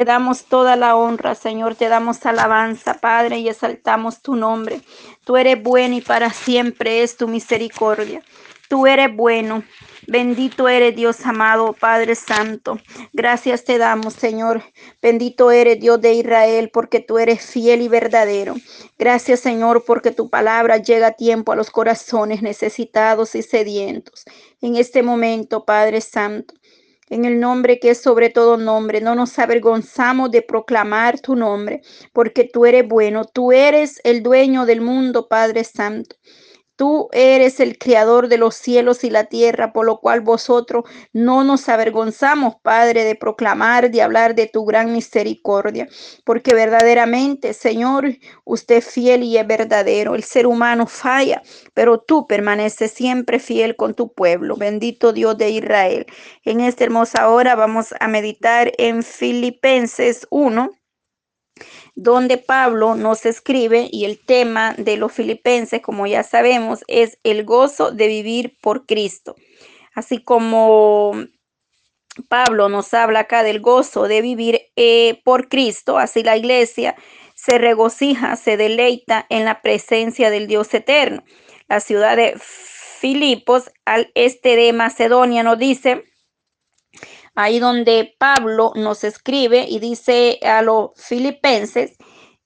Te damos toda la honra, Señor, te damos alabanza, Padre, y exaltamos tu nombre. Tú eres bueno y para siempre es tu misericordia. Tú eres bueno. Bendito eres Dios amado, Padre Santo. Gracias te damos, Señor. Bendito eres Dios de Israel, porque tú eres fiel y verdadero. Gracias, Señor, porque tu palabra llega a tiempo a los corazones necesitados y sedientos. En este momento, Padre Santo en el nombre que es sobre todo nombre. No nos avergonzamos de proclamar tu nombre, porque tú eres bueno, tú eres el dueño del mundo, Padre Santo. Tú eres el creador de los cielos y la tierra, por lo cual vosotros no nos avergonzamos, Padre, de proclamar, de hablar de tu gran misericordia, porque verdaderamente, Señor, usted es fiel y es verdadero. El ser humano falla, pero tú permaneces siempre fiel con tu pueblo. Bendito Dios de Israel. En esta hermosa hora vamos a meditar en Filipenses 1 donde Pablo nos escribe y el tema de los filipenses, como ya sabemos, es el gozo de vivir por Cristo. Así como Pablo nos habla acá del gozo de vivir eh, por Cristo, así la iglesia se regocija, se deleita en la presencia del Dios eterno. La ciudad de Filipos, al este de Macedonia, nos dice, ahí donde Pablo nos escribe y dice a los filipenses,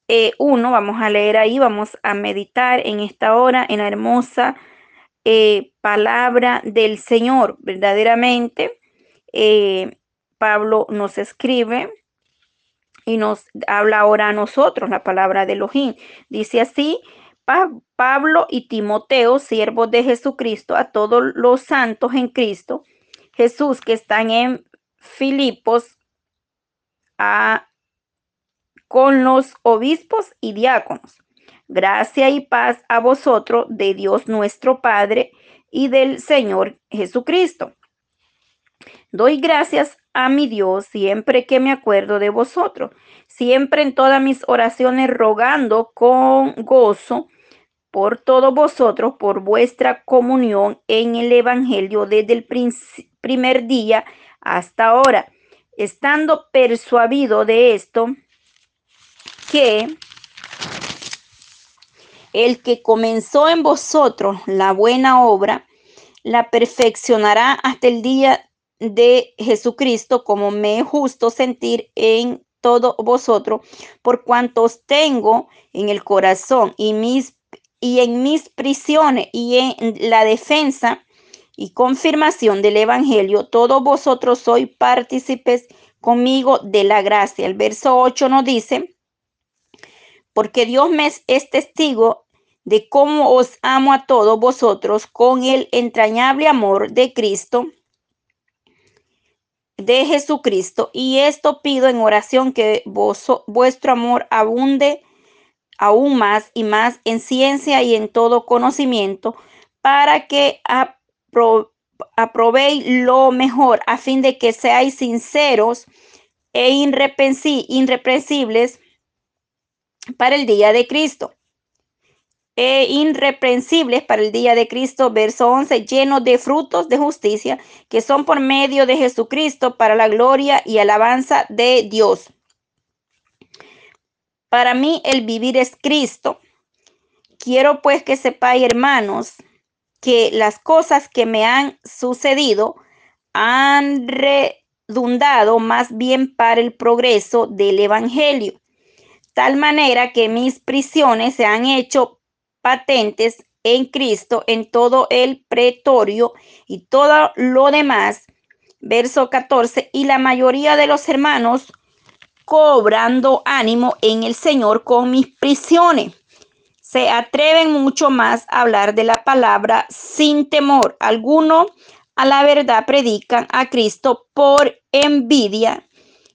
eh, uno, vamos a leer ahí, vamos a meditar en esta hora en la hermosa eh, palabra del Señor. Verdaderamente, eh, Pablo nos escribe y nos habla ahora a nosotros la palabra de Elohim. Dice así, Pablo y Timoteo, siervos de Jesucristo, a todos los santos en Cristo, Jesús que están en Filipos a, con los obispos y diáconos. Gracia y paz a vosotros de Dios nuestro Padre y del Señor Jesucristo. Doy gracias a mi Dios siempre que me acuerdo de vosotros, siempre en todas mis oraciones rogando con gozo por todos vosotros, por vuestra comunión en el Evangelio desde el primer día hasta ahora, estando persuadido de esto, que el que comenzó en vosotros la buena obra, la perfeccionará hasta el día de Jesucristo, como me es justo sentir en todos vosotros, por cuantos tengo en el corazón y, mis, y en mis prisiones y en la defensa y confirmación del Evangelio, todos vosotros sois partícipes conmigo de la gracia. El verso 8 nos dice, porque Dios me es testigo de cómo os amo a todos vosotros con el entrañable amor de Cristo, de Jesucristo. Y esto pido en oración que vuestro amor abunde aún más y más en ciencia y en todo conocimiento, para que a aprobéis lo mejor a fin de que seáis sinceros e irreprensibles para el día de Cristo. E irreprensibles para el día de Cristo, verso 11, llenos de frutos de justicia que son por medio de Jesucristo para la gloria y alabanza de Dios. Para mí el vivir es Cristo. Quiero pues que sepáis, hermanos, que las cosas que me han sucedido han redundado más bien para el progreso del Evangelio, tal manera que mis prisiones se han hecho patentes en Cristo en todo el pretorio y todo lo demás. Verso 14, y la mayoría de los hermanos cobrando ánimo en el Señor con mis prisiones se atreven mucho más a hablar de la palabra sin temor. Algunos a la verdad predican a Cristo por envidia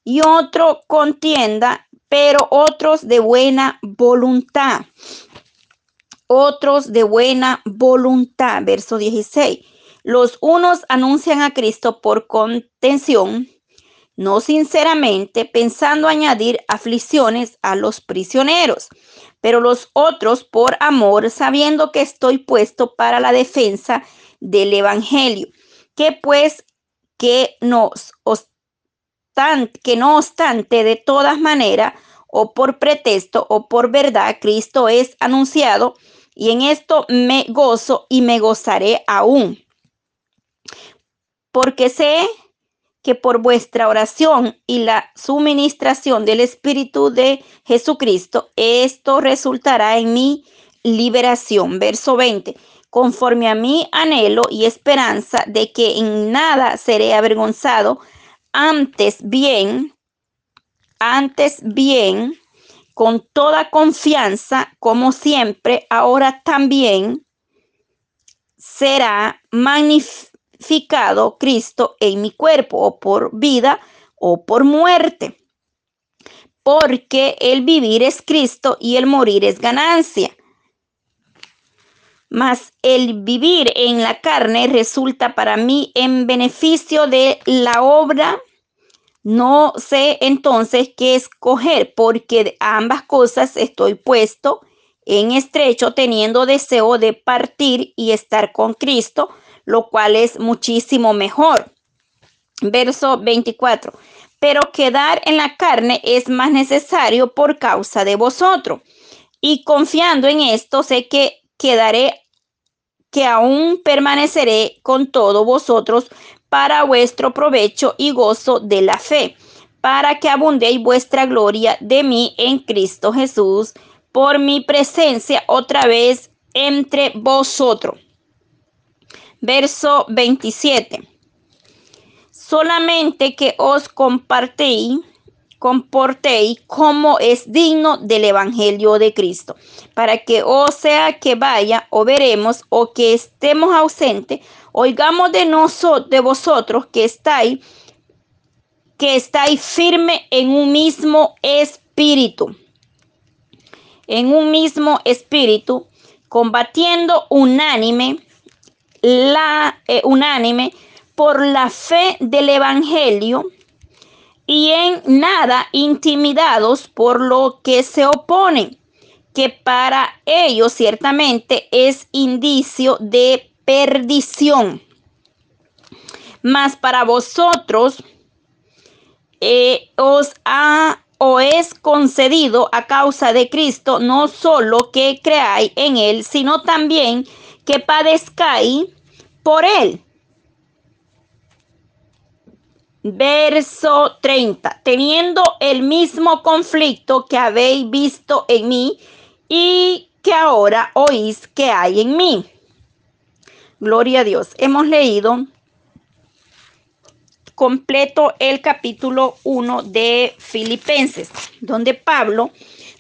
y otro contienda, pero otros de buena voluntad. Otros de buena voluntad. Verso 16. Los unos anuncian a Cristo por contención, no sinceramente, pensando añadir aflicciones a los prisioneros pero los otros por amor, sabiendo que estoy puesto para la defensa del Evangelio. Que pues que que no obstante, de todas maneras, o por pretexto o por verdad, Cristo es anunciado, y en esto me gozo y me gozaré aún. Porque sé que por vuestra oración y la suministración del Espíritu de Jesucristo, esto resultará en mi liberación. Verso 20. Conforme a mi anhelo y esperanza de que en nada seré avergonzado, antes bien, antes bien, con toda confianza, como siempre, ahora también será magnificado Cristo en mi cuerpo, o por vida o por muerte. Porque el vivir es Cristo y el morir es ganancia. Mas el vivir en la carne resulta para mí en beneficio de la obra. No sé entonces qué escoger, porque de ambas cosas estoy puesto en estrecho, teniendo deseo de partir y estar con Cristo, lo cual es muchísimo mejor. Verso 24. Pero quedar en la carne es más necesario por causa de vosotros. Y confiando en esto, sé que quedaré, que aún permaneceré con todos vosotros para vuestro provecho y gozo de la fe, para que abundéis vuestra gloria de mí en Cristo Jesús, por mi presencia otra vez entre vosotros verso 27. Solamente que os compartéis, comportéis como es digno del Evangelio de Cristo, para que o sea que vaya o veremos o que estemos ausentes, oigamos de de vosotros que estáis, que estáis firme en un mismo espíritu, en un mismo espíritu, combatiendo unánime la eh, unánime por la fe del Evangelio y en nada intimidados por lo que se oponen, que para ellos ciertamente es indicio de perdición. Mas para vosotros eh, os ha o es concedido a causa de Cristo no solo que creáis en Él, sino también que padezcáis por él. Verso 30. Teniendo el mismo conflicto que habéis visto en mí y que ahora oís que hay en mí. Gloria a Dios. Hemos leído completo el capítulo 1 de Filipenses, donde Pablo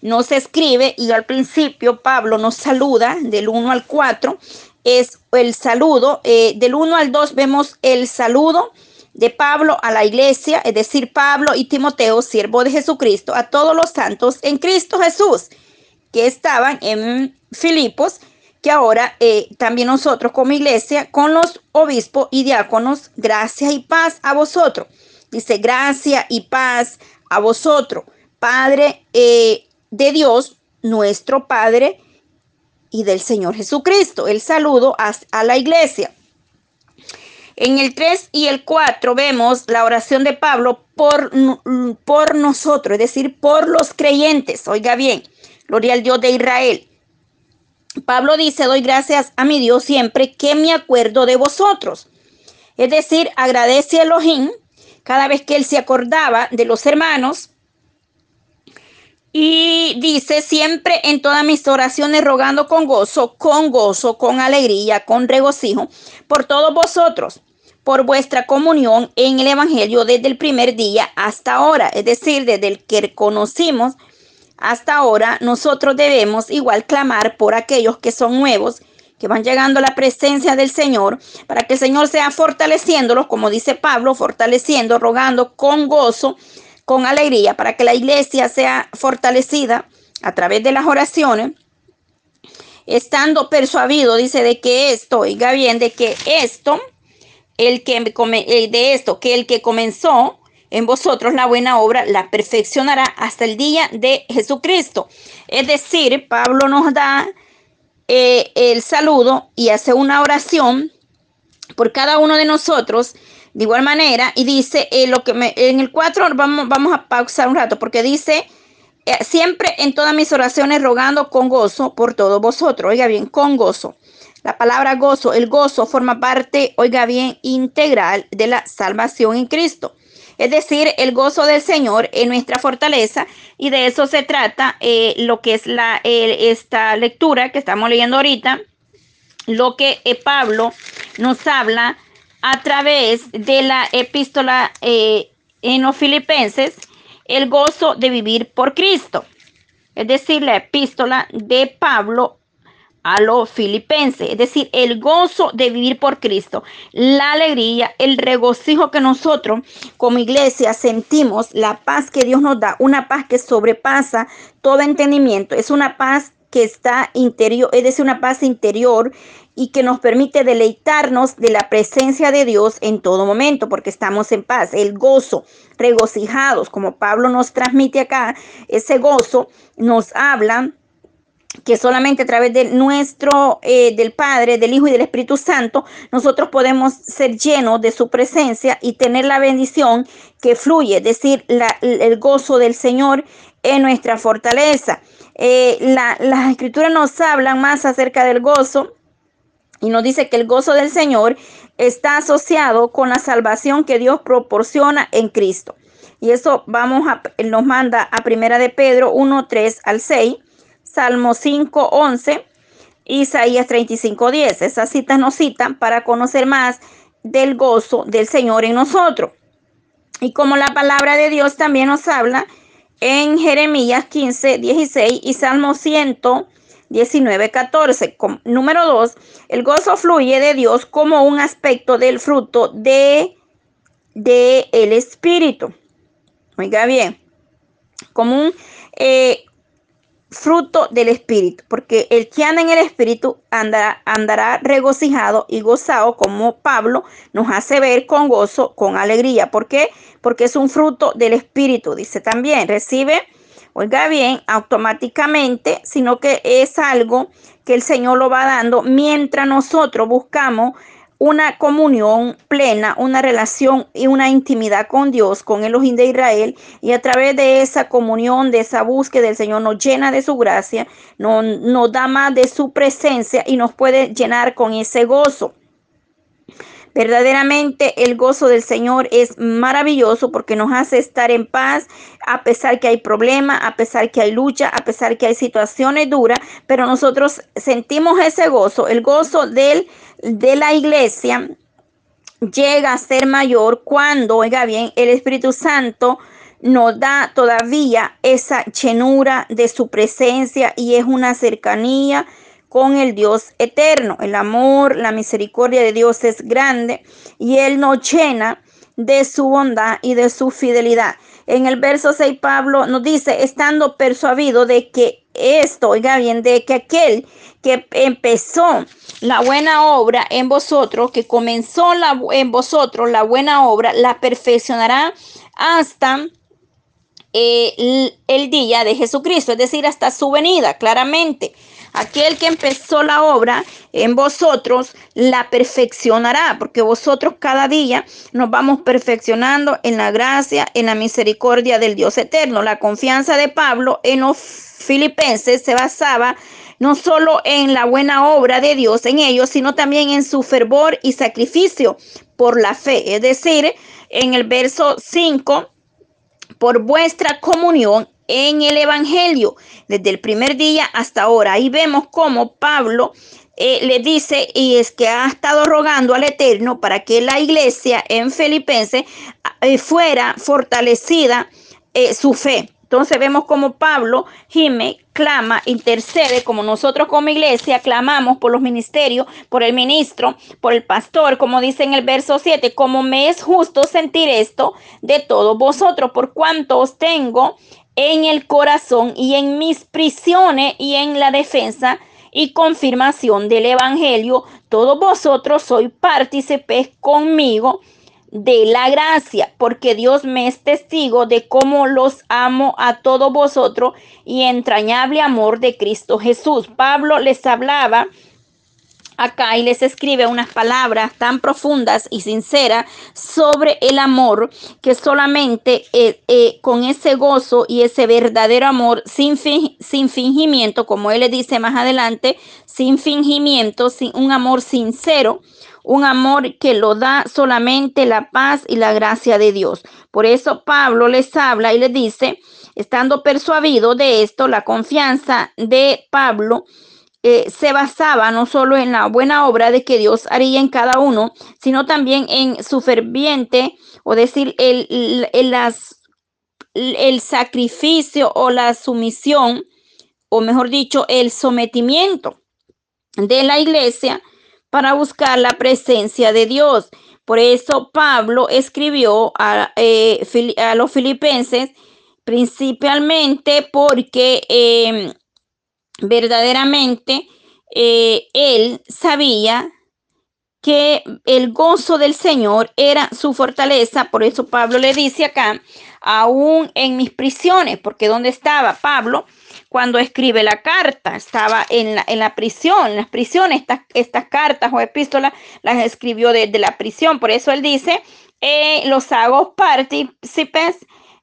nos escribe y al principio Pablo nos saluda del 1 al 4, es el saludo, eh, del 1 al 2 vemos el saludo de Pablo a la iglesia, es decir, Pablo y Timoteo, siervo de Jesucristo, a todos los santos en Cristo Jesús, que estaban en Filipos, que ahora eh, también nosotros como iglesia, con los obispos y diáconos, gracia y paz a vosotros. Dice, gracia y paz a vosotros. Padre, eh, de Dios, nuestro Padre y del Señor Jesucristo. El saludo a, la iglesia. En el 3 y el 4 vemos la oración de Pablo por, por nosotros, es decir, por los creyentes. Oiga bien, gloria al Dios de Israel. Pablo dice, doy gracias a mi Dios siempre que me acuerdo de vosotros. Es decir, agradece a Elohim cada vez que él se acordaba de los hermanos y dice, siempre en todas mis oraciones rogando con gozo, con gozo, con alegría, con regocijo, por todos vosotros, por vuestra comunión en el Evangelio desde el primer día hasta ahora, es decir, desde el que conocimos hasta ahora, nosotros debemos igual clamar por aquellos que son nuevos, que van llegando a la presencia del Señor, para que el Señor sea fortaleciéndolos, como dice Pablo, fortaleciendo, rogando con gozo con alegría para que la iglesia sea fortalecida a través de las oraciones, estando persuadido, dice, de que esto, oiga bien, de que esto, el que eh, de esto, que el que comenzó en vosotros la buena obra, la perfeccionará hasta el día de Jesucristo. Es decir, Pablo nos da eh, el saludo y hace una oración por cada uno de nosotros De igual manera, y dice, eh, lo que me, en el 4 vamos, vamos a pausar un rato, porque dice, eh, siempre en todas mis oraciones rogando con gozo por todos vosotros. Oiga bien, con gozo. La palabra gozo, el gozo forma parte, oiga bien, integral de la salvación en Cristo. Es decir, el gozo del Señor en nuestra fortaleza y de eso se trata eh, lo que es la, esta lectura que estamos leyendo ahorita, lo que Pablo nos habla a través de la epístola eh, en los filipenses, el gozo de vivir por Cristo. Es decir, la epístola de Pablo a los filipenses, es decir, el gozo de vivir por Cristo, la alegría, el regocijo que nosotros como iglesia sentimos, la paz que Dios nos da, una paz que sobrepasa todo entendimiento, es una paz que está interior, es decir, una paz interior y que nos permite deleitarnos de la presencia de Dios en todo momento, porque estamos en paz, el gozo, regocijados, como Pablo nos transmite acá, ese gozo nos habla que solamente a través de nuestro, eh, del Padre, del Hijo y del Espíritu Santo, nosotros podemos ser llenos de su presencia y tener la bendición que fluye, es decir, el gozo del Señor en nuestra fortaleza. Eh, las escrituras nos hablan más acerca del gozo y nos dice que el gozo del Señor está asociado con la salvación que Dios proporciona en Cristo. Y eso vamos a, nos manda a Primera de Pedro 1, 3 al 6 Salmo 5, 11, Isaías 35, 10. Esas citas nos citan para conocer más del gozo del Señor en nosotros. Y como la palabra de Dios también nos habla en Jeremías 15, 16 y Salmo 119, 14. Número 2, el gozo fluye de Dios como un aspecto del fruto de, de el Espíritu. Oiga bien, como un, eh, fruto del Espíritu, porque el que anda en el Espíritu andará, andará regocijado y gozado, como Pablo nos hace ver con gozo, con alegría. ¿Por qué? Porque es un fruto del Espíritu, dice también, recibe, oiga bien, automáticamente, sino que es algo que el Señor lo va dando mientras nosotros buscamos una comunión plena, una relación y una intimidad con Dios, con el Elohim de Israel, y a través de esa comunión, de esa búsqueda, del Señor nos llena de su gracia, nos, nos da más de su presencia y nos puede llenar con ese gozo. Verdaderamente el gozo del Señor es maravilloso porque nos hace estar en paz a pesar que hay problemas, a pesar que hay lucha, a pesar que hay situaciones duras, pero nosotros sentimos ese gozo, el gozo del, de la iglesia llega a ser mayor cuando, oiga bien, el Espíritu Santo nos da todavía esa llenura de su presencia y es una cercanía con el Dios eterno. El amor, la misericordia de Dios es grande y Él nos llena de su bondad y de su fidelidad. En el verso 6 Pablo nos dice, estando persuadido de que esto, oiga bien, de que aquel que empezó la buena obra en vosotros, que comenzó la, en vosotros la buena obra, la perfeccionará hasta eh, el día de Jesucristo, es decir, hasta su venida, claramente. Aquel que empezó la obra en vosotros la perfeccionará, porque vosotros cada día nos vamos perfeccionando en la gracia, en la misericordia del Dios eterno. La confianza de Pablo en los filipenses se basaba no solo en la buena obra de Dios en ellos, sino también en su fervor y sacrificio por la fe. Es decir, en el verso 5, por vuestra comunión en el Evangelio, desde el primer día hasta ahora. Ahí vemos cómo Pablo eh, le dice, y es que ha estado rogando al Eterno para que la iglesia en Filipense eh, fuera fortalecida eh, su fe. Entonces vemos como Pablo gime, clama, intercede, como nosotros como iglesia clamamos por los ministerios, por el ministro, por el pastor, como dice en el verso 7, como me es justo sentir esto de todos vosotros, por cuanto os tengo en el corazón y en mis prisiones y en la defensa y confirmación del Evangelio, todos vosotros sois partícipes conmigo de la gracia, porque Dios me es testigo de cómo los amo a todos vosotros y entrañable amor de Cristo Jesús. Pablo les hablaba acá y les escribe unas palabras tan profundas y sinceras sobre el amor que solamente eh, eh, con ese gozo y ese verdadero amor sin, sin fingimiento, como él le dice más adelante, sin fingimiento, sin un amor sincero, un amor que lo da solamente la paz y la gracia de Dios. Por eso Pablo les habla y les dice, estando persuadido de esto, la confianza de Pablo eh, se basaba no solo en la buena obra de que Dios haría en cada uno, sino también en su ferviente, o decir, el, el, las, el sacrificio o la sumisión, o mejor dicho, el sometimiento de la iglesia para buscar la presencia de Dios. Por eso Pablo escribió a, eh, los filipenses principalmente porque em, verdaderamente eh, él sabía que el gozo del Señor era su fortaleza. Por eso Pablo le dice acá, aún en mis prisiones, porque ¿dónde estaba Pablo? Cuando escribe la carta, estaba en la, en la prisión, en las prisiones, estas, estas cartas o epístolas las escribió desde la prisión. Por eso él dice, eh, los hago partícipes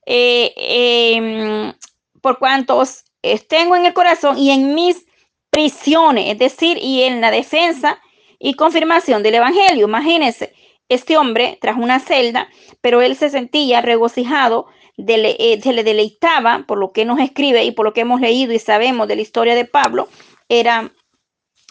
eh, em, por cuantos tengo en el corazón y en mis prisiones, es decir, y en la defensa y confirmación del Evangelio. Imagínense, este hombre trajo una celda, pero él se sentía regocijado, eh, se le deleitaba por lo que nos escribe y por lo que hemos leído y sabemos de la historia de Pablo, era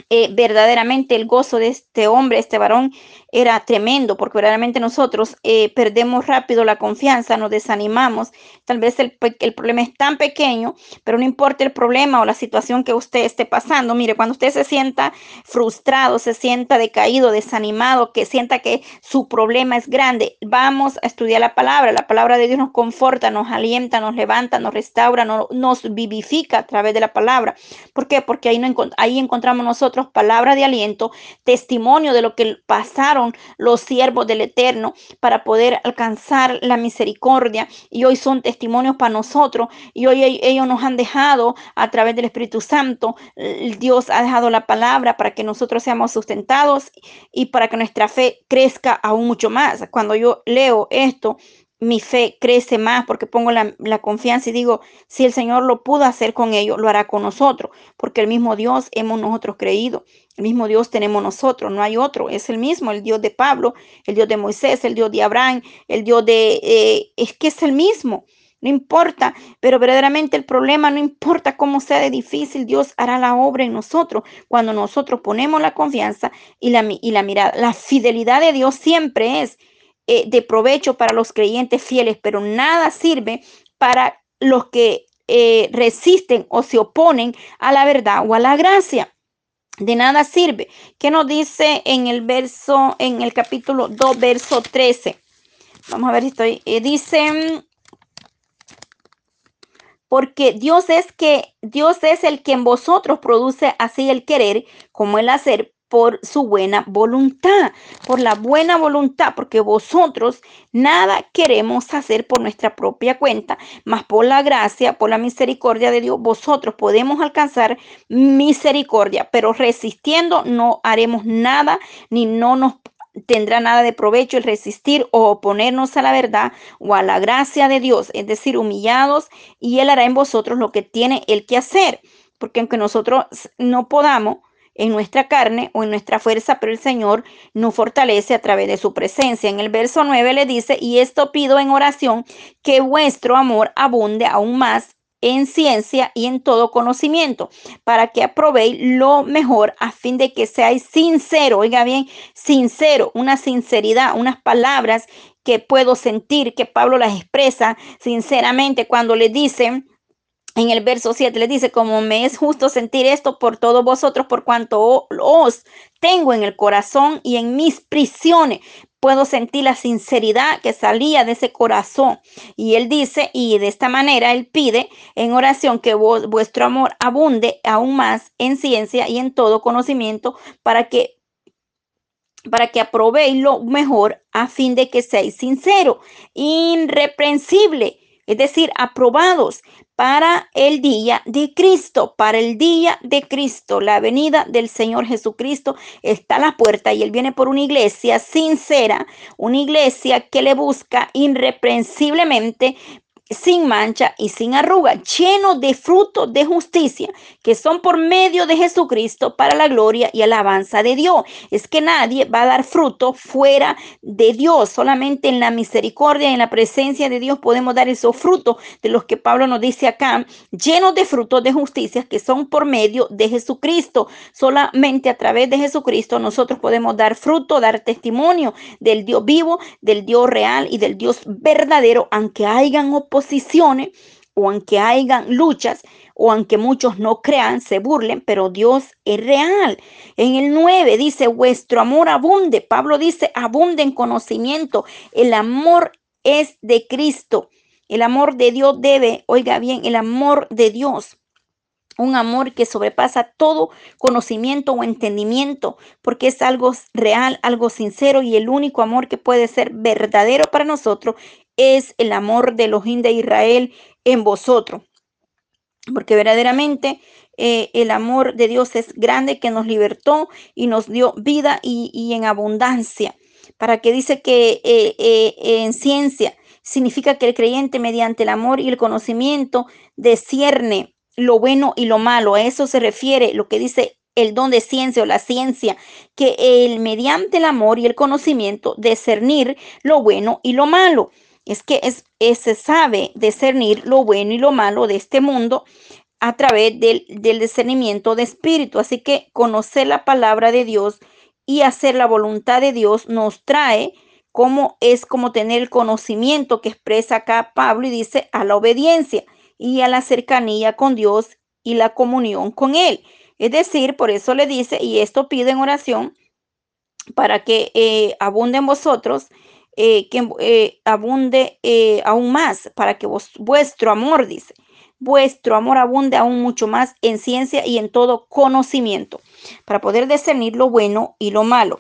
eh, verdaderamente el gozo de este hombre, este varón, era tremendo, porque verdaderamente nosotros eh, perdemos rápido la confianza, nos desanimamos. Tal vez el, el, problema es tan pequeño, pero no importa el problema o la situación que usted esté pasando. Mire, cuando usted se sienta frustrado, se sienta decaído, desanimado, que sienta que su problema es grande, vamos a estudiar la palabra. La palabra de Dios nos conforta, nos alienta, nos levanta, nos restaura, nos vivifica a través de la palabra. ¿Por qué? Porque ahí, ahí encontramos nosotros palabra de aliento, testimonio de lo que pasaron los siervos del Eterno para poder alcanzar la misericordia. Y hoy son testimonios para nosotros. Y hoy ellos nos han dejado a través del Espíritu Santo, Dios ha dejado la palabra para que nosotros seamos sustentados y para que nuestra fe crezca aún mucho más. Cuando yo leo esto, mi fe crece más porque pongo la, confianza y digo, si el Señor lo pudo hacer con ellos, lo hará con nosotros, porque el mismo Dios hemos nosotros creído, el mismo Dios tenemos nosotros, no hay otro, es el mismo, el Dios de Pablo, el Dios de Moisés, el Dios de Abraham, el Dios de, eh, es que es el mismo. No importa, pero verdaderamente el problema no importa cómo sea de difícil, Dios hará la obra en nosotros cuando nosotros ponemos la confianza y la, y la mirada. La fidelidad de Dios siempre es eh, de provecho para los creyentes fieles, pero nada sirve para los que eh, resisten o se oponen a la verdad o a la gracia. De nada sirve. ¿Qué nos dice en el verso, en el capítulo 2, verso 13? Vamos a ver si estoy. Eh, dice, porque Dios es que Dios es el que en vosotros produce así el querer como el hacer por su buena voluntad, por la buena voluntad, porque vosotros nada queremos hacer por nuestra propia cuenta, mas por la gracia, por la misericordia de Dios, vosotros podemos alcanzar misericordia, pero resistiendo no haremos nada, ni no nos tendrá nada de provecho el resistir o oponernos a la verdad o a la gracia de Dios, es decir, humillados, y Él hará en vosotros lo que tiene Él que hacer, porque aunque nosotros no podamos, en nuestra carne o en nuestra fuerza, pero el Señor nos fortalece a través de su presencia. En el verso 9 le dice, y esto pido en oración, que vuestro amor abunde aún más en ciencia y en todo conocimiento, para que aprobéis lo mejor a fin de que seáis sincero, oiga bien, sincero, una sinceridad, unas palabras que puedo sentir que Pablo las expresa sinceramente cuando le dicen, en el verso 7 le dice, como me es justo sentir esto por todos vosotros, por cuanto os tengo en el corazón y en mis prisiones, puedo sentir la sinceridad que salía de ese corazón. Y él dice, y de esta manera él pide en oración que vuestro amor abunde aún más en ciencia y en todo conocimiento para que para que aprobéis lo mejor a fin de que seáis sincero, irreprensible es decir, aprobados para el día de Cristo, para el día de Cristo, la venida del Señor Jesucristo está a la puerta y Él viene por una iglesia sincera, una iglesia que le busca irreprensiblemente sin mancha y sin arruga, lleno de frutos de justicia que son por medio de Jesucristo para la gloria y alabanza de Dios. Es que nadie va a dar fruto fuera de Dios, solamente en la misericordia y en la presencia de Dios podemos dar esos frutos de los que Pablo nos dice acá, llenos de frutos de justicia que son por medio de Jesucristo. Solamente a través de Jesucristo nosotros podemos dar fruto, dar testimonio del Dios vivo, del Dios real y del Dios verdadero, aunque hayan posiciones o aunque hayan luchas o aunque muchos no crean, se burlen, pero Dios es real. En el 9 dice, vuestro amor abunde. Pablo dice, abunde en conocimiento. El amor es de Cristo. El amor de Dios debe, oiga bien, el amor de Dios un amor que sobrepasa todo conocimiento o entendimiento, porque es algo real, algo sincero y el único amor que puede ser verdadero para nosotros es el amor de los de Israel en vosotros. Porque verdaderamente eh, el amor de Dios es grande que nos libertó y nos dio vida y, en abundancia. Para que dice que eh, eh, en ciencia significa que el creyente mediante el amor y el conocimiento discierne lo bueno y lo malo. A eso se refiere lo que dice el don de ciencia o la ciencia, que el mediante el amor y el conocimiento discernir lo bueno y lo malo es que es, se sabe discernir lo bueno y lo malo de este mundo a través del, del discernimiento de espíritu. Así que conocer la palabra de Dios y hacer la voluntad de Dios nos trae como es como tener el conocimiento que expresa acá Pablo y dice a la obediencia y a la cercanía con Dios y la comunión con Él. Es decir, por eso le dice, y esto pide en oración, para que eh, abunde en vosotros eh, que eh, abunde eh, aún más, para que vuestro amor, dice, vuestro amor abunde aún mucho más en ciencia y en todo conocimiento, para poder discernir lo bueno y lo malo.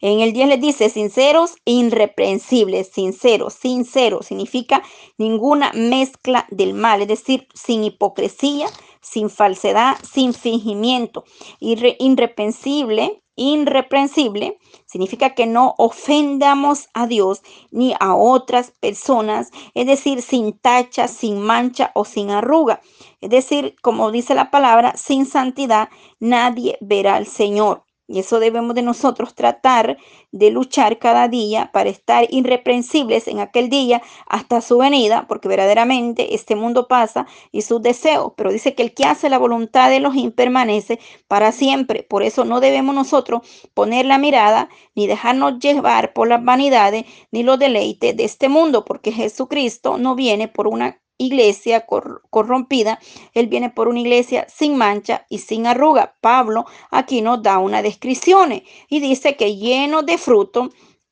En el 10 les dice, sinceros e irreprensibles, sinceros, sincero, significa ninguna mezcla del mal, es decir, sin hipocresía, sin falsedad, sin fingimiento, irreprensible irreprensible significa que no ofendamos a Dios ni a otras personas, es decir, sin tacha, sin mancha o sin arruga. Es decir, como dice la palabra, sin santidad nadie verá al Señor. Y eso debemos de nosotros tratar de luchar cada día para estar irreprensibles en aquel día hasta su venida, porque verdaderamente este mundo pasa y sus deseos, pero dice que el que hace la voluntad de los permanece para siempre. Por eso no debemos nosotros poner la mirada ni dejarnos llevar por las vanidades ni los deleites de este mundo, porque Jesucristo no viene por una iglesia corrompida, Él viene por una iglesia sin mancha y sin arruga. Pablo aquí nos da una descripción y dice que lleno de fruto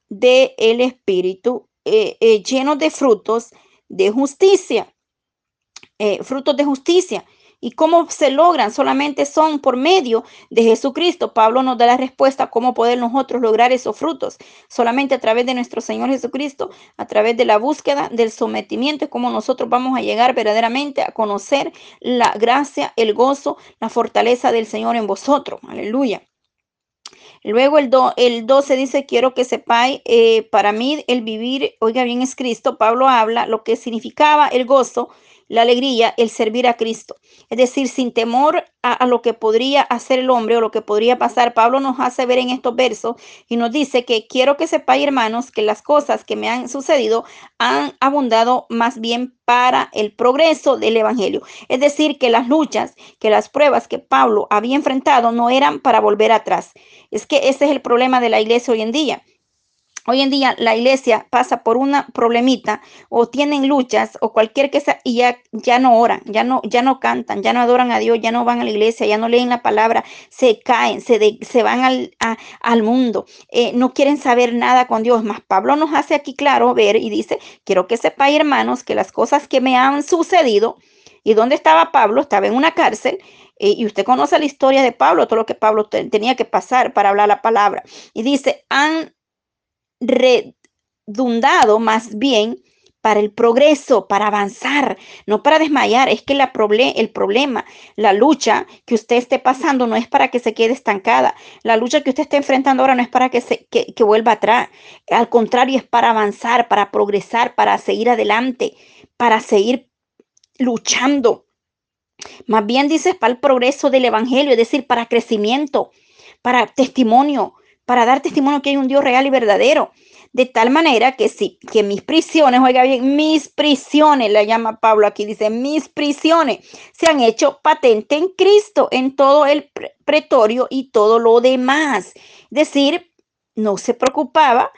del el Espíritu, eh, eh, lleno de frutos de justicia, eh, frutos de justicia. ¿Y cómo se logran? Solamente son por medio de Jesucristo. Pablo nos da la respuesta cómo poder nosotros lograr esos frutos. Solamente a través de nuestro Señor Jesucristo, a través de la búsqueda del sometimiento, es como nosotros vamos a llegar verdaderamente a conocer la gracia, el gozo, la fortaleza del Señor en vosotros. Aleluya. Luego el, el 12 dice, quiero que sepáis, eh, para mí el vivir, oiga bien, es Cristo. Pablo habla lo que significaba el gozo la alegría, el servir a Cristo. Es decir, sin temor a, lo que podría hacer el hombre o lo que podría pasar. Pablo nos hace ver en estos versos y nos dice que quiero que sepáis, hermanos, que las cosas que me han sucedido han abundado más bien para el progreso del Evangelio. Es decir, que las luchas, que las pruebas que Pablo había enfrentado no eran para volver atrás. Es que ese es el problema de la iglesia hoy en día Hoy en día la iglesia pasa por una problemita o tienen luchas o cualquier que sea y ya, ya no oran, ya no, ya no cantan, ya no adoran a Dios, ya no van a la iglesia, ya no leen la palabra, se caen, se, se van al, al mundo, eh, no quieren saber nada con Dios. Más Pablo nos hace aquí claro ver y dice, quiero que sepáis hermanos que las cosas que me han sucedido, ¿y dónde estaba Pablo? Estaba en una cárcel eh, y usted conoce la historia de Pablo, todo lo que Pablo tenía que pasar para hablar la palabra. Y dice, han redundado más bien para el progreso, para avanzar, no para desmayar. Es que la el problema, la lucha que usted esté pasando no es para que se quede estancada. La lucha que usted esté enfrentando ahora no es para que, se, que vuelva atrás. Al contrario, es para avanzar, para progresar, para seguir adelante, para seguir luchando. Más bien dices para el progreso del Evangelio, es decir, para crecimiento, para testimonio, para dar testimonio que hay un Dios real y verdadero. De tal manera que si que mis prisiones, oiga bien, mis prisiones, la llama Pablo aquí, dice, mis prisiones se han hecho patente en Cristo, en todo el pretorio y todo lo demás. Es decir, no se preocupaba,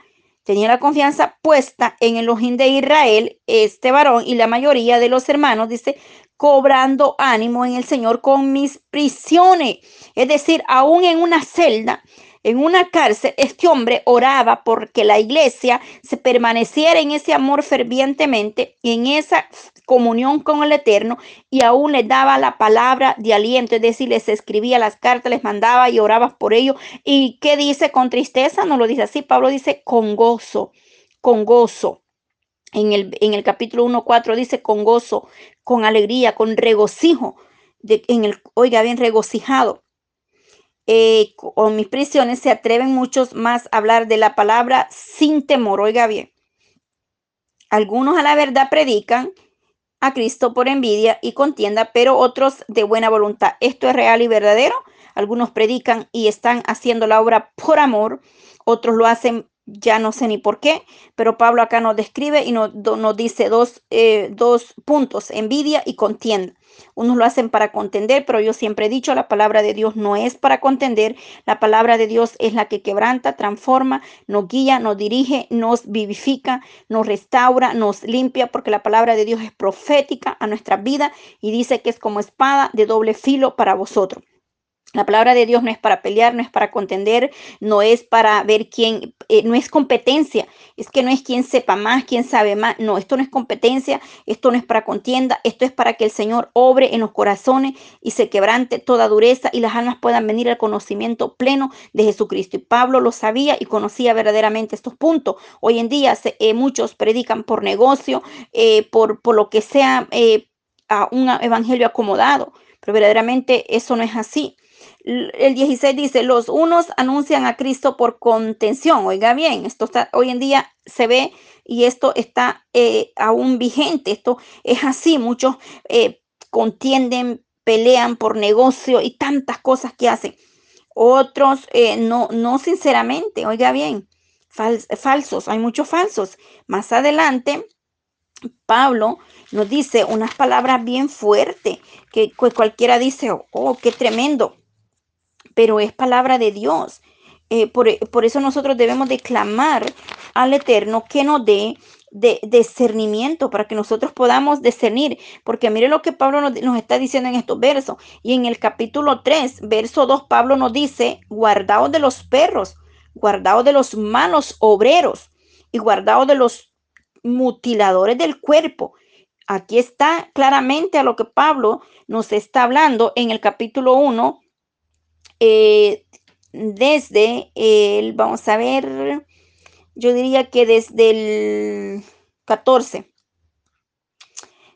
tenía la confianza puesta en el ojín de Israel, este varón y la mayoría de los hermanos, dice, cobrando ánimo en el Señor con mis prisiones. Es decir, aún en una celda, en una cárcel, este hombre oraba porque la iglesia se permaneciera en ese amor fervientemente y en esa comunión con el Eterno y aún le daba la palabra de aliento, es decir, les escribía las cartas, les mandaba y oraba por ello. ¿Y qué dice con tristeza? No lo dice así, Pablo dice con gozo, con gozo. En el, en el capítulo 1.4 dice con gozo, con alegría, con regocijo, de, en el, oiga bien, regocijado. Eh, mis prisiones se atreven muchos más a hablar de la palabra sin temor, oiga bien. Algunos a la verdad predican a Cristo por envidia y contienda, pero otros de buena voluntad. Esto es real y verdadero. Algunos predican y están haciendo la obra por amor, otros lo hacen ya no sé ni por qué, pero Pablo acá nos describe y nos, dice dos, eh, dos puntos, envidia y contienda. Unos lo hacen para contender, pero yo siempre he dicho, la palabra de Dios no es para contender, la palabra de Dios es la que quebranta, transforma, nos guía, nos dirige, nos vivifica, nos restaura, nos limpia, porque la palabra de Dios es profética a nuestra vida y dice que es como espada de doble filo para vosotros. La palabra de Dios no es para pelear, no es para contender, no es para ver quién, eh, no es competencia, es que no es quien sepa más, quién sabe más, no, esto no es competencia, esto no es para contienda, esto es para que el Señor obre en los corazones y se quebrante toda dureza y las almas puedan venir al conocimiento pleno de Jesucristo. Y Pablo lo sabía y conocía verdaderamente estos puntos. Hoy en día eh, muchos predican por negocio, eh, por, por, lo que sea a un evangelio acomodado, pero verdaderamente eso no es así. El 16 dice, los unos anuncian a Cristo por contención. Oiga bien, esto está, hoy en día se ve y esto está eh, aún vigente. Esto es así. Muchos eh, contienden, pelean por negocio y tantas cosas que hacen. Otros eh, no, no sinceramente, oiga bien, falsos, hay muchos falsos. Más adelante, Pablo nos dice unas palabras bien fuertes que cualquiera dice, oh, qué tremendo pero es palabra de Dios. Eh, por, eso nosotros debemos de clamar al Eterno que nos dé de discernimiento para que nosotros podamos discernir. Porque mire lo que Pablo nos, nos, está diciendo en estos versos. Y en el capítulo 3, verso 2, Pablo nos dice, guardaos de los perros, guardaos de los malos obreros y guardaos de los mutiladores del cuerpo. Aquí está claramente a lo que Pablo nos está hablando en el capítulo 1, eh, desde el, vamos a ver, yo diría que desde el 14.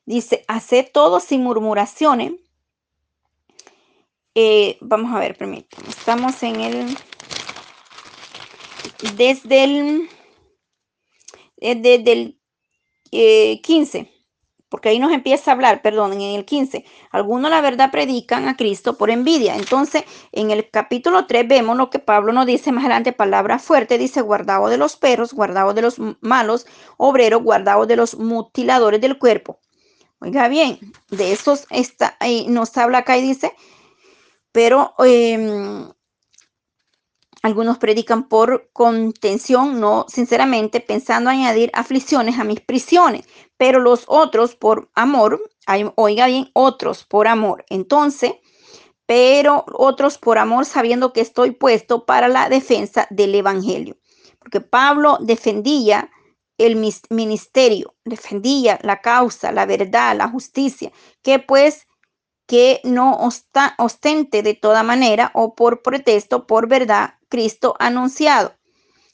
Dice, hace todo sin murmuraciones. Eh, vamos a ver, permítanme. Estamos en el, desde el, eh, desde el 15 porque ahí nos empieza a hablar, perdón, en el 15, algunos la verdad predican a Cristo por envidia. Entonces, en el capítulo 3 vemos lo que Pablo nos dice más adelante, palabra fuerte, dice, guardado de los perros, guardado de los malos obreros, guardado de los mutiladores del cuerpo. Oiga bien, de esos está, ahí nos habla acá y dice, pero em, algunos predican por contención, no sinceramente, pensando añadir aflicciones a mis prisiones, pero los otros por amor, oiga bien, otros por amor. Entonces, pero otros por amor sabiendo que estoy puesto para la defensa del Evangelio. Porque Pablo defendía el ministerio, defendía la causa, la verdad, la justicia, que pues que no ostente de toda manera o por pretexto, por verdad, Cristo anunciado.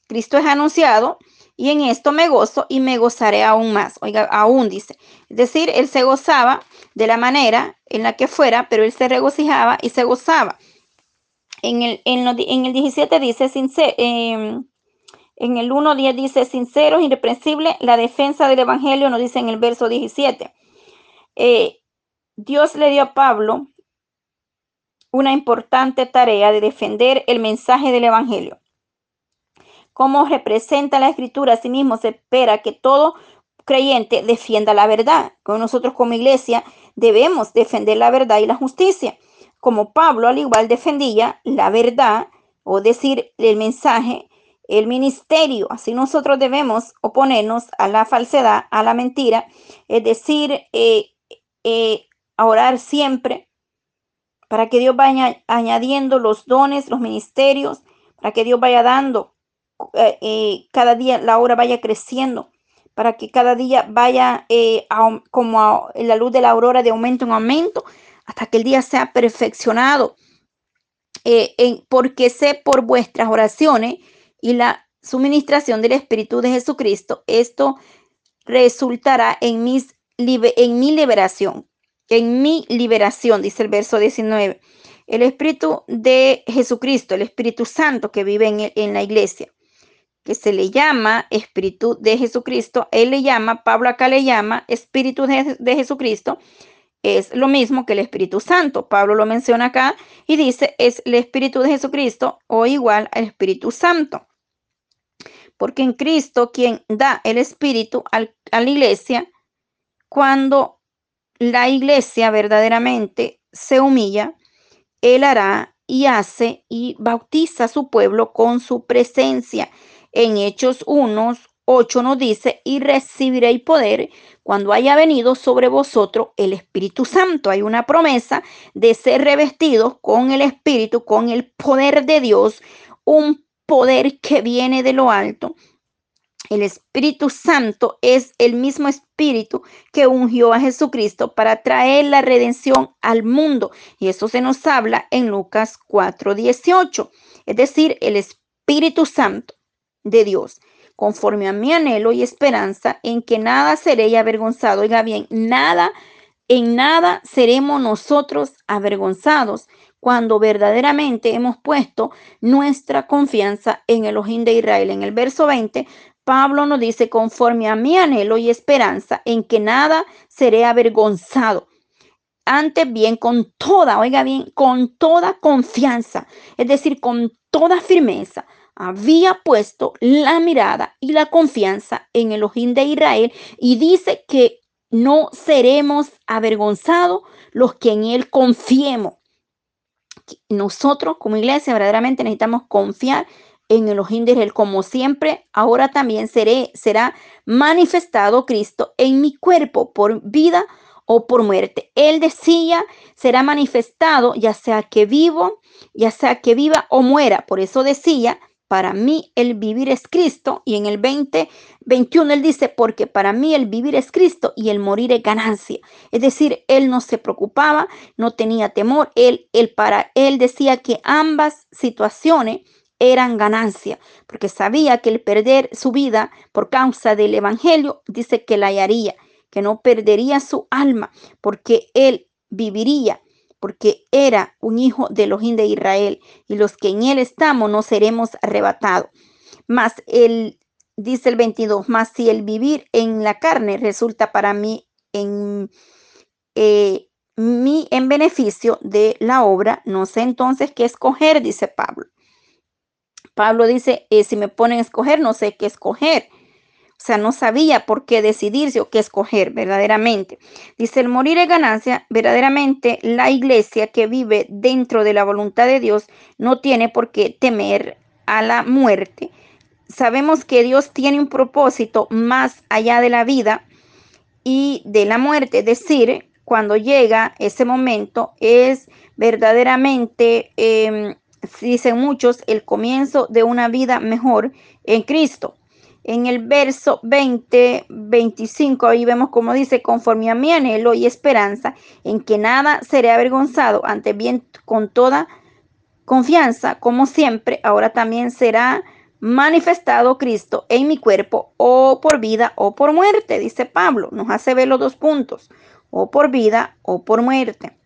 Cristo es anunciado y en esto me gozo y me gozaré aún más. Oiga, aún dice. Es decir, él se gozaba de la manera en la que fuera, pero él se regocijaba y se gozaba. En el, en, el 17 dice, sincero, em, en el 1.10 dice, sinceros, irreprensible, la defensa del Evangelio nos dice en el verso 17. Eh, Dios le dio a Pablo una importante tarea de defender el mensaje del Evangelio. Como representa la escritura, asimismo se espera que todo creyente defienda la verdad. Nosotros como iglesia debemos defender la verdad y la justicia. Como Pablo al igual defendía la verdad, o decir el mensaje, el ministerio. Así nosotros debemos oponernos a la falsedad, a la mentira, es decir, eh, eh, orar siempre para que Dios vaya añadiendo los dones, los ministerios, para que Dios vaya dando eh, eh, cada día la obra vaya creciendo, para que cada día vaya eh, como en la luz de la aurora de aumento en aumento, hasta que el día sea perfeccionado. porque sé por vuestras oraciones y la suministración del Espíritu de Jesucristo, esto resultará en, mis, en mi liberación, en mi liberación, dice el verso 19. El Espíritu de Jesucristo, el Espíritu Santo que vive en, en la iglesia que se le llama Espíritu de Jesucristo, él le llama, Pablo acá le llama Espíritu de, Jesucristo, es lo mismo que el Espíritu Santo. Pablo lo menciona acá y dice, es el Espíritu de Jesucristo o igual al Espíritu Santo. Porque en Cristo quien da el Espíritu a la iglesia, cuando la iglesia verdaderamente se humilla, Él hará y hace y bautiza a su pueblo con su presencia en Hechos 1, 8 nos dice, y recibiréis poder cuando haya venido sobre vosotros el Espíritu Santo. Hay una promesa de ser revestidos con el Espíritu, con el poder de Dios, un poder que viene de lo alto. El Espíritu Santo es el mismo Espíritu que ungió a Jesucristo para traer la redención al mundo. Y eso se nos habla en Lucas 4:18. Es decir, el Espíritu Santo de Dios, conforme a mi anhelo y esperanza en que nada seré avergonzado. Oiga bien, nada, en nada seremos nosotros avergonzados cuando verdaderamente hemos puesto nuestra confianza en el ojín de Israel. En el verso 20, Pablo nos dice, conforme a mi anhelo y esperanza en que nada seré avergonzado. Antes bien, con toda, oiga bien, con toda confianza, es decir, con toda firmeza, había puesto la mirada y la confianza en el ojín de Israel y dice que no seremos avergonzados los que en él confiemos. Nosotros como iglesia verdaderamente necesitamos confiar en el ojín de como siempre, ahora también seré, será manifestado Cristo en mi cuerpo por vida o por muerte. Él decía, será manifestado ya sea que vivo, ya sea que viva o muera. Por eso decía, para mí el vivir es Cristo. Y en el 20, 21 él dice, porque para mí el vivir es Cristo y el morir es ganancia. Es decir, él no se preocupaba, no tenía temor. Él, él para él decía que ambas situaciones eran ganancia, porque sabía que el perder su vida por causa del Evangelio, dice que la hallaría, que no perdería su alma, porque él viviría porque era un hijo de Elohim de Israel, y los que en él estamos no seremos arrebatados. Más el, dice el 22, más si el vivir en la carne resulta para mí en, eh, en beneficio de la obra, no sé entonces qué escoger, dice Pablo. Pablo dice, eh, si me ponen a escoger, no sé qué escoger. O sea, no sabía por qué decidirse o qué escoger verdaderamente. Dice, el morir es ganancia. Verdaderamente la iglesia que vive dentro de la voluntad de Dios no tiene por qué temer a la muerte. Sabemos que Dios tiene un propósito más allá de la vida y de la muerte. Es decir, cuando llega ese momento es verdaderamente, em, dicen muchos, el comienzo de una vida mejor en Cristo en el verso 20, 25, ahí vemos como dice, conforme a mi anhelo y esperanza, en que nada seré avergonzado, ante bien con toda confianza, como siempre, ahora también será manifestado Cristo en mi cuerpo, o por vida o por muerte, dice Pablo. Nos hace ver los dos puntos, o por vida o por muerte.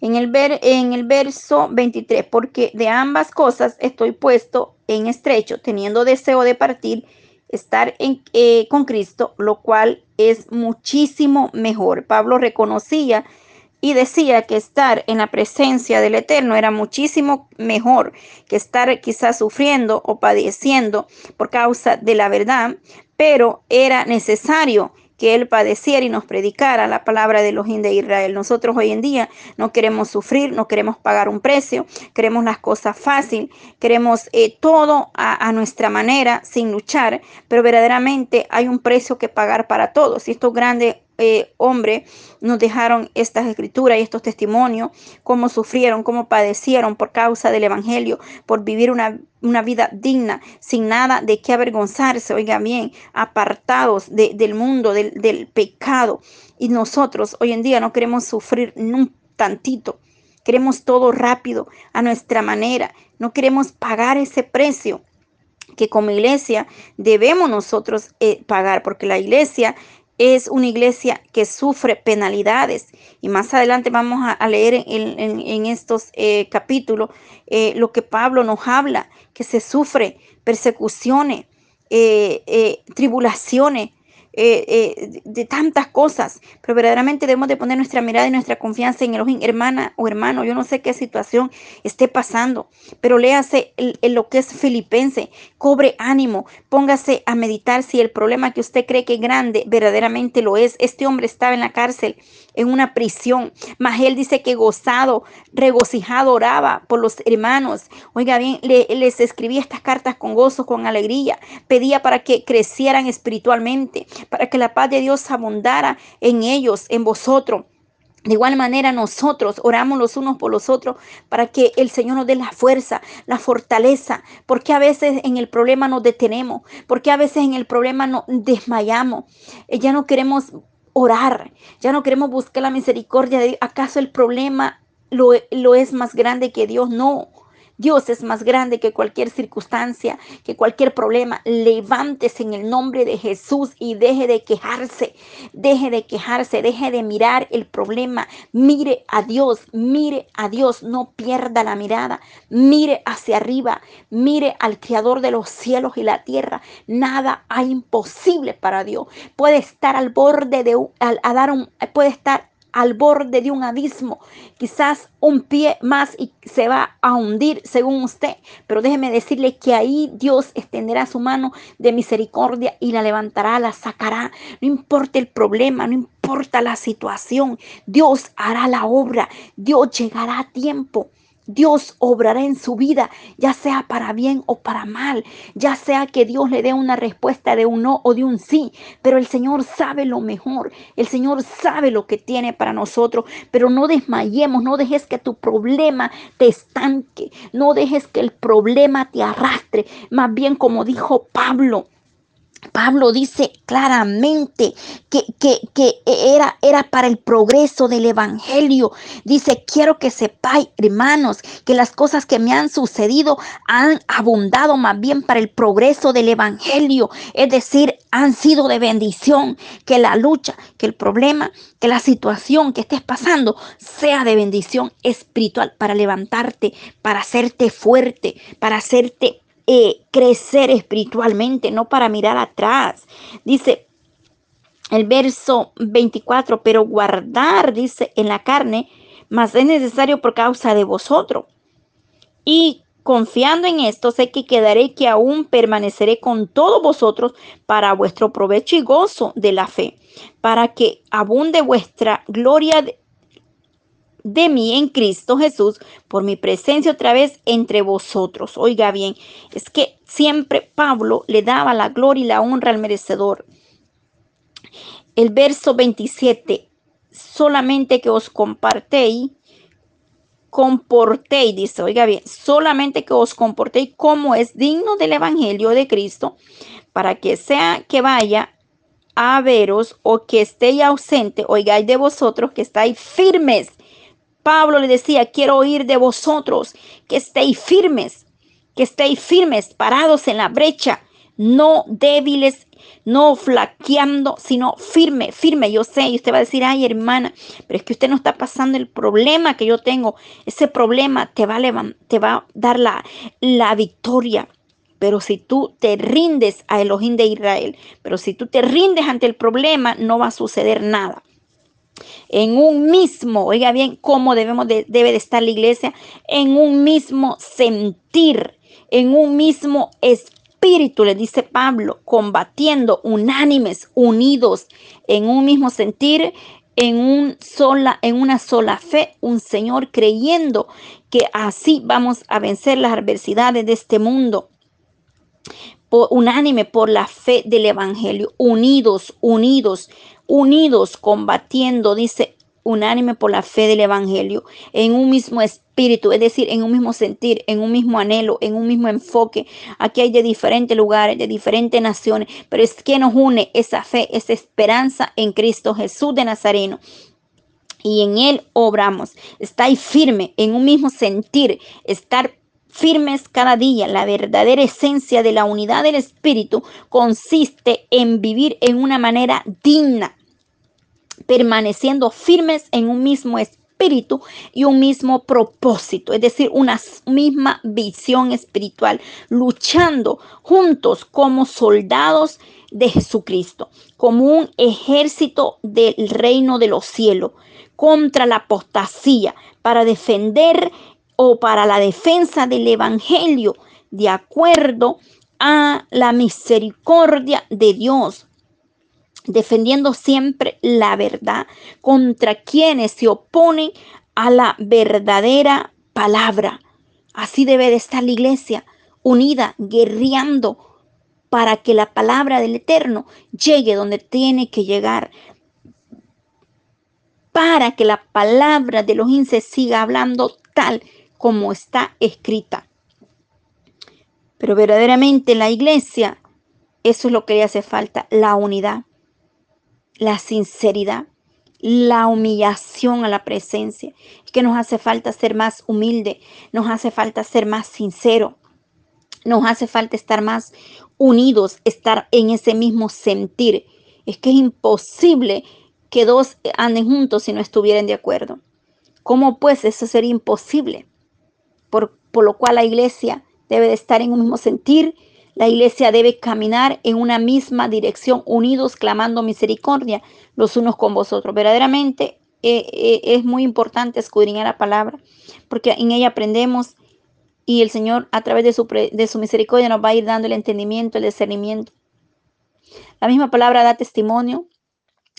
En el, ver, en el verso 23, porque de ambas cosas estoy puesto en estrecho, teniendo deseo de partir, estar en, eh, con Cristo, lo cual es muchísimo mejor. Pablo reconocía y decía que estar en la presencia del Eterno era muchísimo mejor que estar quizás sufriendo o padeciendo por causa de la verdad, pero era necesario que Él padeciera y nos predicara la palabra de los de Israel. Nosotros hoy en día no queremos sufrir, no queremos pagar un precio, queremos las cosas fácil, queremos eh, todo a, nuestra manera, sin luchar, pero verdaderamente hay un precio que pagar para todos. Y estos grandes eh, hombre nos dejaron estas escrituras y estos testimonios, cómo sufrieron, cómo padecieron por causa del Evangelio, por vivir una, una vida digna, sin nada de qué avergonzarse, oiga bien, apartados del mundo, del, del pecado. Y nosotros hoy en día no queremos sufrir un tantito. Queremos todo rápido, a nuestra manera. No queremos pagar ese precio que como iglesia debemos nosotros eh, pagar, porque la iglesia es una iglesia que sufre penalidades. Y más adelante vamos a, leer en, estos eh, capítulos eh, lo que Pablo nos habla, que se sufre persecuciones, eh, tribulaciones, eh, eh, de tantas cosas, pero verdaderamente debemos de poner nuestra mirada y nuestra confianza en Elohim. Hermana o hermano, yo no sé qué situación esté pasando, pero léase lo que es filipense, cobre ánimo, póngase a meditar si el problema que usted cree que es grande verdaderamente lo es. Este hombre estaba en la cárcel, en una prisión, mas él dice que gozado, regocijado oraba por los hermanos. Oiga bien, les escribía estas cartas con gozo, con alegría, pedía para que crecieran espiritualmente, para que la paz de Dios abundara en ellos, en vosotros. De igual manera nosotros oramos los unos por los otros para que el Señor nos dé la fuerza, la fortaleza, porque a veces en el problema nos detenemos, porque a veces en el problema nos desmayamos, eh, ya no queremos orar, ya no queremos buscar la misericordia de Dios. ¿Acaso el problema lo, lo es más grande que Dios? No. Dios es más grande que cualquier circunstancia, que cualquier problema. Levántese en el nombre de Jesús y deje de quejarse, deje de quejarse, deje de mirar el problema. Mire a Dios, mire a Dios, no pierda la mirada. Mire hacia arriba, mire al Creador de los cielos y la tierra. Nada hay imposible para Dios. Puede estar al borde de, a dar un, puede estar al borde de un abismo, quizás un pie más y se va a hundir según usted, pero déjeme decirle que ahí Dios extenderá su mano de misericordia y la levantará, la sacará, no importa el problema, no importa la situación, Dios hará la obra, Dios llegará a tiempo. Dios obrará en su vida, ya sea para bien o para mal, ya sea que Dios le dé una respuesta de un no o de un sí, pero el Señor sabe lo mejor, el Señor sabe lo que tiene para nosotros, pero no desmayemos, no dejes que tu problema te estanque, no dejes que el problema te arrastre, más bien como dijo Pablo, Pablo dice claramente que, que, era, era, para el progreso del Evangelio. Dice, quiero que sepáis, hermanos, que las cosas que me han sucedido han abundado más bien para el progreso del Evangelio. Es decir, han sido de bendición. Que la lucha, que el problema, que la situación que estés pasando sea de bendición espiritual para levantarte, para hacerte fuerte, para hacerte eh, crecer espiritualmente, no para mirar atrás. Dice el verso 24, pero guardar, dice, en la carne, más es necesario por causa de vosotros. Y confiando en esto, sé que quedaré que aún permaneceré con todos vosotros para vuestro provecho y gozo de la fe, para que abunde vuestra gloria de mí en Cristo Jesús por mi presencia otra vez entre vosotros. Oiga bien, es que siempre Pablo le daba la gloria y la honra al merecedor. El verso 27, solamente que os compartéis, comportéis, dice, oiga bien, solamente que os comportéis como es digno del Evangelio de Cristo, para que sea que vaya a veros o que estéis ausente, oigáis de vosotros que estáis firmes Pablo le decía, quiero oír de vosotros que estéis firmes, que estéis firmes, parados en la brecha, no débiles, no flaqueando, sino firme, firme. Yo sé, y usted va a decir, ay hermana, pero es que usted no está pasando el problema que yo tengo. Ese problema te va a, te va a dar la, la victoria. Pero si tú te rindes a Elohim de Israel, pero si tú te rindes ante el problema, no va a suceder nada. En un mismo, oiga bien, cómo debemos debe de estar la iglesia, en un mismo sentir, en un mismo espíritu, le dice Pablo, combatiendo, unánimes, unidos, en un mismo sentir, en, un sola, en una sola fe, un Señor creyendo que así vamos a vencer las adversidades de este mundo. Unánime por la fe del Evangelio, unidos, unidos, unidos, combatiendo, dice, unánime por la fe del Evangelio, en un mismo espíritu, es decir, en un mismo sentir, en un mismo anhelo, en un mismo enfoque. Aquí hay de diferentes lugares, de diferentes naciones, pero es que nos une esa fe, esa esperanza en Cristo Jesús de Nazareno y en Él obramos. Estáis firme en un mismo sentir, estar firmes cada día. La verdadera esencia de la unidad del Espíritu consiste en vivir en una manera digna, permaneciendo firmes en un mismo espíritu y un mismo propósito, es decir, una misma visión espiritual, luchando juntos como soldados de Jesucristo, como un ejército del reino de los cielos contra la apostasía para defender o para la defensa del Evangelio de acuerdo a la misericordia de Dios, defendiendo siempre la verdad contra quienes se oponen a la verdadera palabra. Así debe de estar la iglesia, unida, guerreando para que la palabra del Eterno llegue donde tiene que llegar, para que la palabra de los se siga hablando tal como está escrita. Pero verdaderamente la iglesia, eso es lo que le hace falta, la unidad, la sinceridad, la humillación a la presencia. Es que nos hace falta ser más humilde, nos hace falta ser más sincero, nos hace falta estar más unidos, estar en ese mismo sentir. Es que es imposible que dos anden juntos si no estuvieran de acuerdo. ¿Cómo pues eso sería imposible? Por, lo cual la iglesia debe de estar en un mismo sentir, la iglesia debe caminar en una misma dirección, unidos, clamando misericordia los unos con vosotros. Verdaderamente eh, eh, es muy importante escudriñar la palabra, porque en ella aprendemos y el Señor a través de su, de su misericordia nos va a ir dando el entendimiento, el discernimiento. La misma palabra da testimonio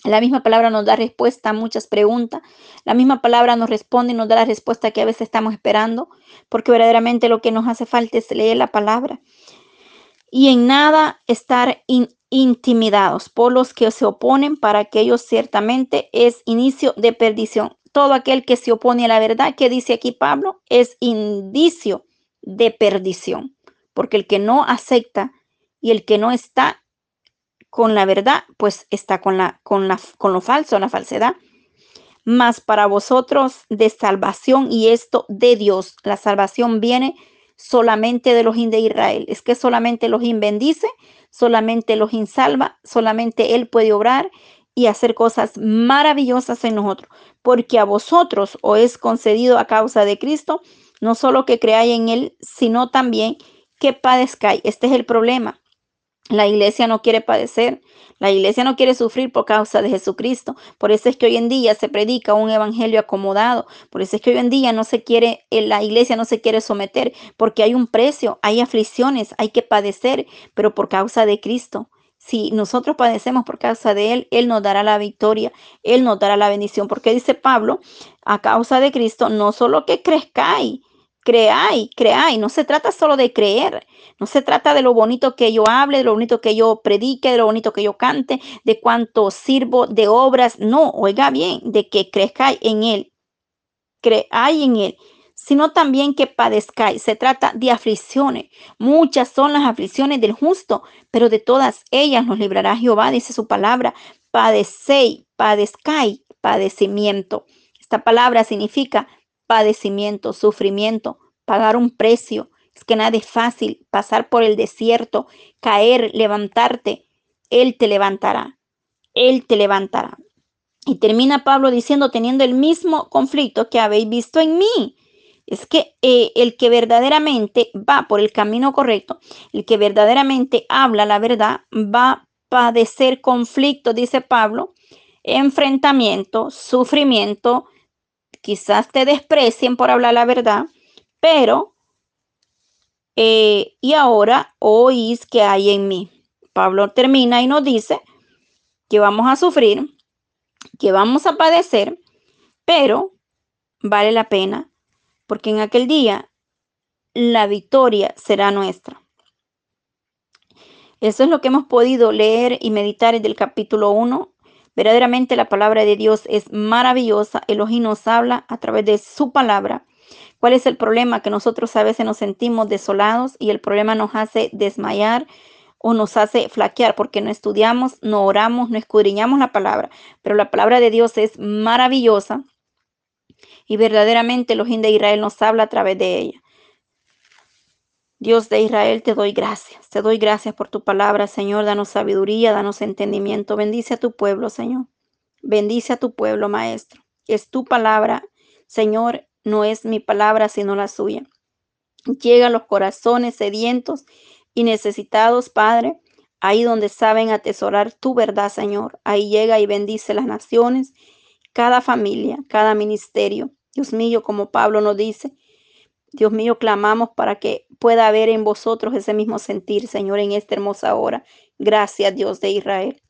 la misma palabra nos da respuesta a muchas preguntas. La misma palabra nos responde y nos da la respuesta que a veces estamos esperando, porque verdaderamente lo que nos hace falta es leer la palabra. Y en nada estar intimidados por los que se oponen, para aquellos ciertamente es inicio de perdición. Todo aquel que se opone a la verdad, que dice aquí Pablo, es indicio de perdición, porque el que no acepta y el que no está con la verdad, pues está con, la, con, la, con lo falso, la falsedad. Mas para vosotros de salvación y esto de Dios. La salvación viene solamente de los de Israel. Es que solamente los bendice, solamente los salva, solamente Él puede obrar y hacer cosas maravillosas en nosotros. Porque a vosotros os es concedido a causa de Cristo, no solo que creáis en Él, sino también que padezcáis. Este es el problema la iglesia no quiere padecer, la iglesia no quiere sufrir por causa de Jesucristo. Por eso es que hoy en día se predica un evangelio acomodado. Por eso es que hoy en día no se quiere, eh, la iglesia no se quiere someter, porque hay un precio, hay aflicciones, hay que padecer, pero por causa de Cristo. Si nosotros padecemos por causa de Él, Él nos dará la victoria, Él nos dará la bendición. Porque dice Pablo, a causa de Cristo, no solo que crezcáis, creáis, creáis. No se trata solo de creer, no se trata de lo bonito que yo hable, de lo bonito que yo predique, de lo bonito que yo cante, de cuánto sirvo de obras. No, oiga bien, de que crezcáis en Él, creáis en Él, sino también que padezcáis. Se trata de aflicciones. Muchas son las aflicciones del justo, pero de todas ellas nos librará Jehová, dice su palabra. Padecéis, padezcáis, padecimiento. Esta palabra significa padecimiento, sufrimiento, pagar un precio Es que nada es fácil pasar por el desierto, caer, levantarte. Él te levantará. Él te levantará. Y termina Pablo diciendo, teniendo el mismo conflicto que habéis visto en mí. Es que eh, el que verdaderamente va por el camino correcto, el que verdaderamente habla la verdad, va a padecer conflicto, dice Pablo, enfrentamiento, sufrimiento, quizás te desprecien por hablar la verdad, pero, eh, y ahora oís que hay en mí. Pablo termina y nos dice que vamos a sufrir, que vamos a padecer, pero vale la pena, porque en aquel día la victoria será nuestra. Eso es lo que hemos podido leer y meditar desde el capítulo 1. Verdaderamente la palabra de Dios es maravillosa. Elohim nos habla a través de su palabra. ¿Cuál es el problema? Que nosotros a veces nos sentimos desolados y el problema nos hace desmayar o nos hace flaquear porque no estudiamos, no oramos, no escudriñamos la palabra. Pero la palabra de Dios es maravillosa y verdaderamente el Elohim de Israel nos habla a través de ella. Dios de Israel, te doy gracias. Te doy gracias por tu palabra, Señor. Danos sabiduría, danos entendimiento. Bendice a tu pueblo, Señor. Bendice a tu pueblo, Maestro. Es tu palabra, Señor. No es mi palabra, sino la suya. Llega a los corazones sedientos y necesitados, Padre, ahí donde saben atesorar tu verdad, Señor. Ahí llega y bendice las naciones, cada familia, cada ministerio. Dios mío, como Pablo nos dice, Dios mío, clamamos para que pueda haber en vosotros ese mismo sentir, Señor, en esta hermosa hora. Gracias, Dios de Israel.